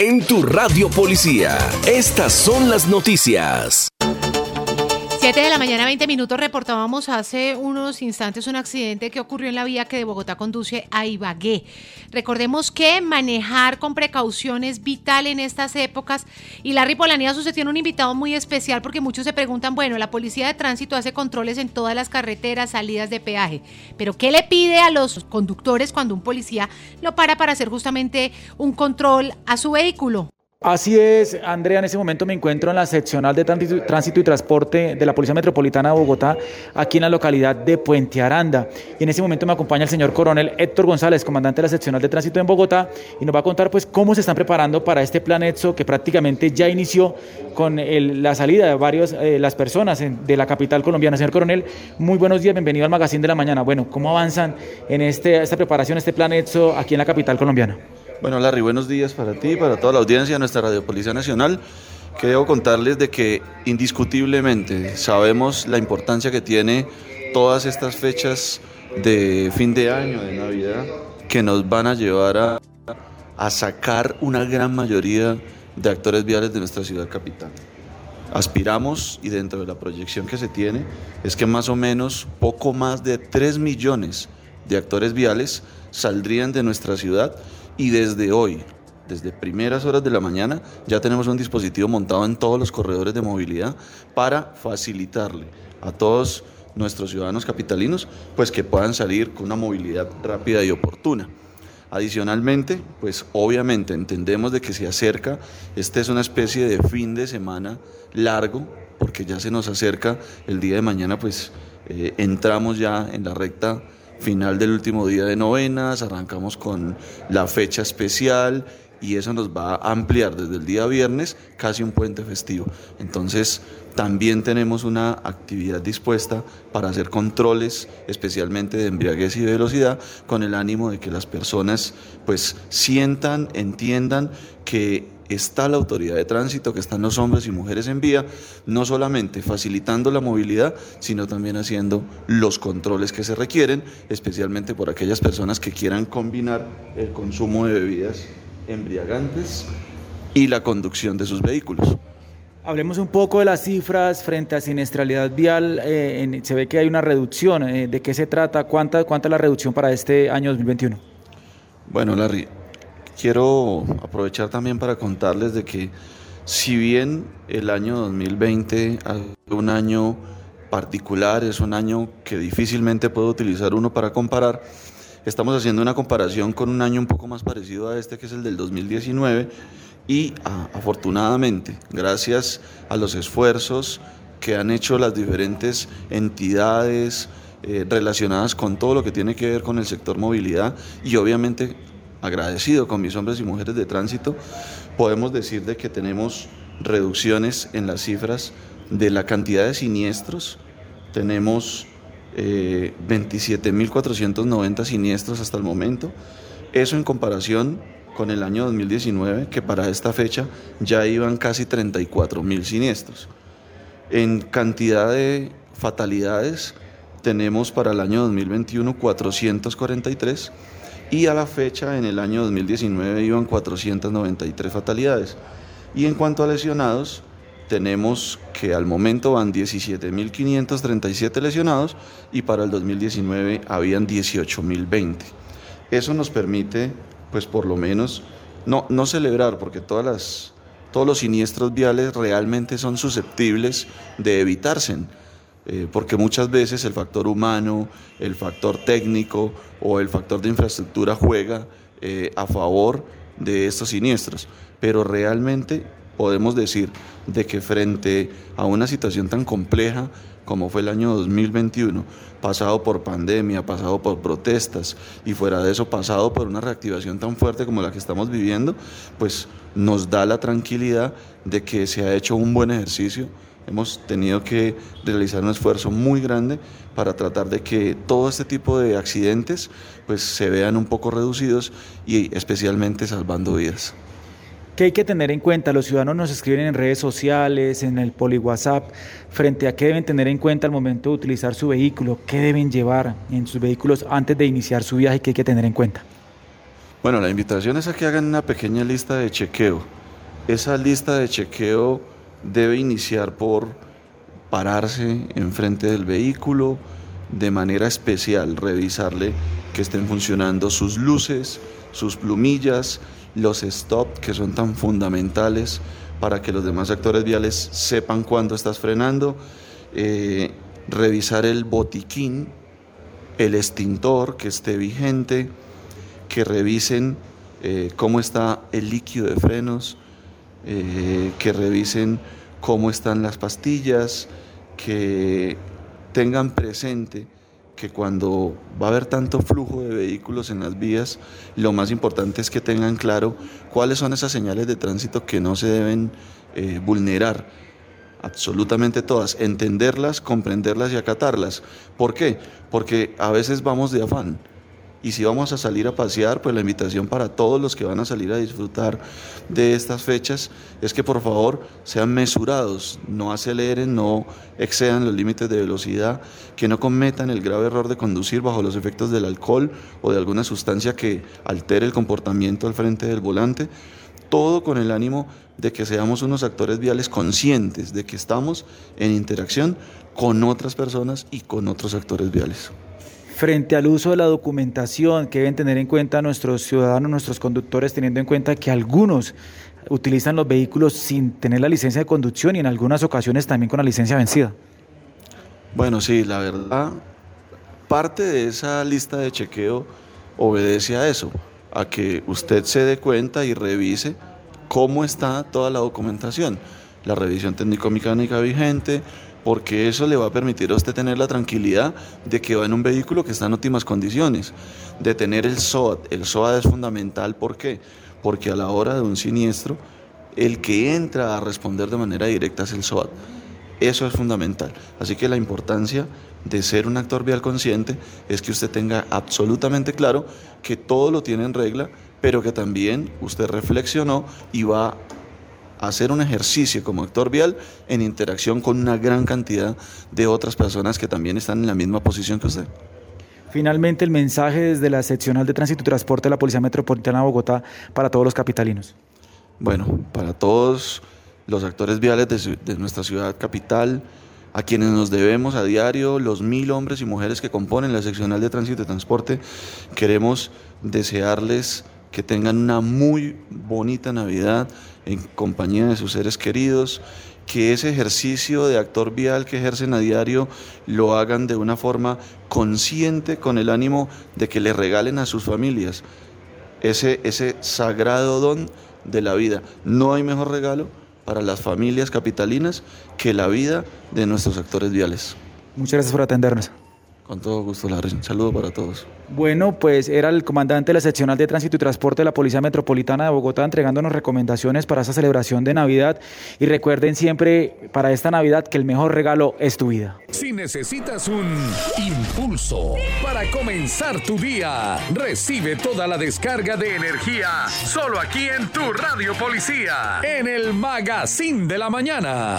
En tu radio policía, estas son las noticias. 7 de la mañana, 20 minutos, reportábamos hace unos instantes un accidente que ocurrió en la vía que de Bogotá conduce a Ibagué. Recordemos que manejar con precaución es vital en estas épocas y Larry Polanía usted tiene un invitado muy especial porque muchos se preguntan, bueno, la policía de tránsito hace controles en todas las carreteras, salidas de peaje, pero ¿qué le pide a los conductores cuando un policía lo para para hacer justamente un control a su vehículo? Así es, Andrea, en ese momento me encuentro en la seccional de tránsito y transporte de la Policía Metropolitana de Bogotá, aquí en la localidad de Puente Aranda. Y en ese momento me acompaña el señor coronel Héctor González, comandante de la seccional de tránsito en Bogotá, y nos va a contar pues cómo se están preparando para este plan EXO que prácticamente ya inició con la salida de varias eh, las personas de la capital colombiana. Señor coronel, muy buenos días, bienvenido al Magazine de la Mañana. Bueno, ¿cómo avanzan en este, esta preparación, este plan EXO aquí en la capital colombiana? Bueno, Larry, buenos días para ti, para toda la audiencia de nuestra Radio Policía Nacional. Que debo contarles de que indiscutiblemente sabemos la importancia que tiene todas estas fechas de fin de año, de Navidad, que nos van a llevar a, a sacar una gran mayoría de actores viales de nuestra ciudad capital. Aspiramos, y dentro de la proyección que se tiene, es que más o menos poco más de 3 millones de actores viales saldrían de nuestra ciudad y desde hoy, desde primeras horas de la mañana, ya tenemos un dispositivo montado en todos los corredores de movilidad para facilitarle a todos nuestros ciudadanos capitalinos, pues que puedan salir con una movilidad rápida y oportuna. Adicionalmente, pues obviamente entendemos de que se acerca, este es una especie de fin de semana largo, porque ya se nos acerca el día de mañana, pues eh, entramos ya en la recta final del último día de novenas, arrancamos con la fecha especial y eso nos va a ampliar desde el día viernes casi un puente festivo. Entonces, también tenemos una actividad dispuesta para hacer controles, especialmente de embriaguez y velocidad, con el ánimo de que las personas pues sientan, entiendan que está la autoridad de tránsito, que están los hombres y mujeres en vía, no solamente facilitando la movilidad, sino también haciendo los controles que se requieren, especialmente por aquellas personas que quieran combinar el consumo de bebidas embriagantes y la conducción de sus vehículos. Hablemos un poco de las cifras frente a siniestralidad vial. Eh, se ve que hay una reducción. Eh, ¿De qué se trata? ¿Cuánta, ¿Cuánta es la reducción para este año 2021? Bueno, Larry, quiero aprovechar también para contarles de que si bien el año 2020 es un año particular, es un año que difícilmente puedo utilizar uno para comparar, estamos haciendo una comparación con un año un poco más parecido a este que es el del 2019 y afortunadamente, gracias a los esfuerzos que han hecho las diferentes entidades eh, relacionadas con todo lo que tiene que ver con el sector movilidad y obviamente agradecido con mis hombres y mujeres de tránsito, podemos decir de que tenemos reducciones en las cifras de la cantidad de siniestros. Tenemos eh, 27.490 siniestros hasta el momento. Eso en comparación con el año 2019, que para esta fecha ya iban casi 34.000 siniestros. En cantidad de fatalidades tenemos para el año 2021 443 y a la fecha en el año 2019 iban 493 fatalidades. Y en cuanto a lesionados, tenemos que al momento van 17.537 lesionados y para el 2019 habían 18.020. Eso nos permite, pues por lo menos, no, no celebrar, porque todas las, todos los siniestros viales realmente son susceptibles de evitarse eh, porque muchas veces el factor humano, el factor técnico o el factor de infraestructura juega eh, a favor de estos siniestros, pero realmente podemos decir de que frente a una situación tan compleja como fue el año 2021, pasado por pandemia, pasado por protestas y fuera de eso pasado por una reactivación tan fuerte como la que estamos viviendo, pues nos da la tranquilidad de que se ha hecho un buen ejercicio Hemos tenido que realizar un esfuerzo muy grande para tratar de que todo este tipo de accidentes pues, se vean un poco reducidos y especialmente salvando vidas. ¿Qué hay que tener en cuenta? Los ciudadanos nos escriben en redes sociales, en el poli WhatsApp, frente a qué deben tener en cuenta al momento de utilizar su vehículo, qué deben llevar en sus vehículos antes de iniciar su viaje, qué hay que tener en cuenta. Bueno, la invitación es a que hagan una pequeña lista de chequeo. Esa lista de chequeo debe iniciar por pararse enfrente del vehículo de manera especial, revisarle que estén funcionando sus luces, sus plumillas, los stop que son tan fundamentales para que los demás actores viales sepan cuándo estás frenando, eh, revisar el botiquín, el extintor que esté vigente, que revisen eh, cómo está el líquido de frenos, eh, que revisen cómo están las pastillas, que tengan presente que cuando va a haber tanto flujo de vehículos en las vías, lo más importante es que tengan claro cuáles son esas señales de tránsito que no se deben eh, vulnerar. Absolutamente todas, entenderlas, comprenderlas y acatarlas. ¿Por qué? Porque a veces vamos de afán y si vamos a salir a pasear, pues la invitación para todos los que van a salir a disfrutar de estas fechas es que por favor sean mesurados, no aceleren, no excedan los límites de velocidad, que no cometan el grave error de conducir bajo los efectos del alcohol o de alguna sustancia que altere el comportamiento al frente del volante. Todo con el ánimo de que seamos unos actores viales conscientes de que estamos en interacción con otras personas y con otros actores viales frente al uso de la documentación que deben tener en cuenta nuestros ciudadanos, nuestros conductores, teniendo en cuenta que algunos utilizan los vehículos sin tener la licencia de conducción y en algunas ocasiones también con la licencia vencida? Bueno, sí, la verdad, parte de esa lista de chequeo obedece a eso, a que usted se dé cuenta y revise cómo está toda la documentación, la revisión técnico-mecánica vigente, porque eso le va a permitir a usted tener la tranquilidad de que va en un vehículo que está en óptimas condiciones, de tener el SOAT. El SOAT es fundamental, ¿por qué? Porque a la hora de un siniestro, el que entra a responder de manera directa es el SOAT. Eso es fundamental. Así que la importancia de ser un actor vial consciente es que usted tenga absolutamente claro que todo lo tiene en regla, pero que también usted reflexionó y va hacer un ejercicio como actor vial en interacción con una gran cantidad de otras personas que también están en la misma posición que usted. Finalmente, el mensaje desde la seccional de tránsito y transporte de la Policía Metropolitana de Bogotá para todos los capitalinos. Bueno, para todos los actores viales de, de nuestra ciudad capital, a quienes nos debemos a diario, los mil hombres y mujeres que componen la seccional de tránsito y transporte, queremos desearles que tengan una muy bonita Navidad en compañía de sus seres queridos, que ese ejercicio de actor vial que ejercen a diario lo hagan de una forma consciente con el ánimo de que le regalen a sus familias ese, ese sagrado don de la vida. No hay mejor regalo para las familias capitalinas que la vida de nuestros actores viales. Muchas gracias por atendernos. Con todo gusto, Larry. Un saludo para todos. Bueno, pues era el comandante de la seccional de tránsito y transporte de la Policía Metropolitana de Bogotá entregándonos recomendaciones para esa celebración de Navidad. Y recuerden siempre para esta Navidad que el mejor regalo es tu vida. Si necesitas un impulso para comenzar tu día, recibe toda la descarga de energía solo aquí en tu Radio Policía, en el Magazine de la Mañana.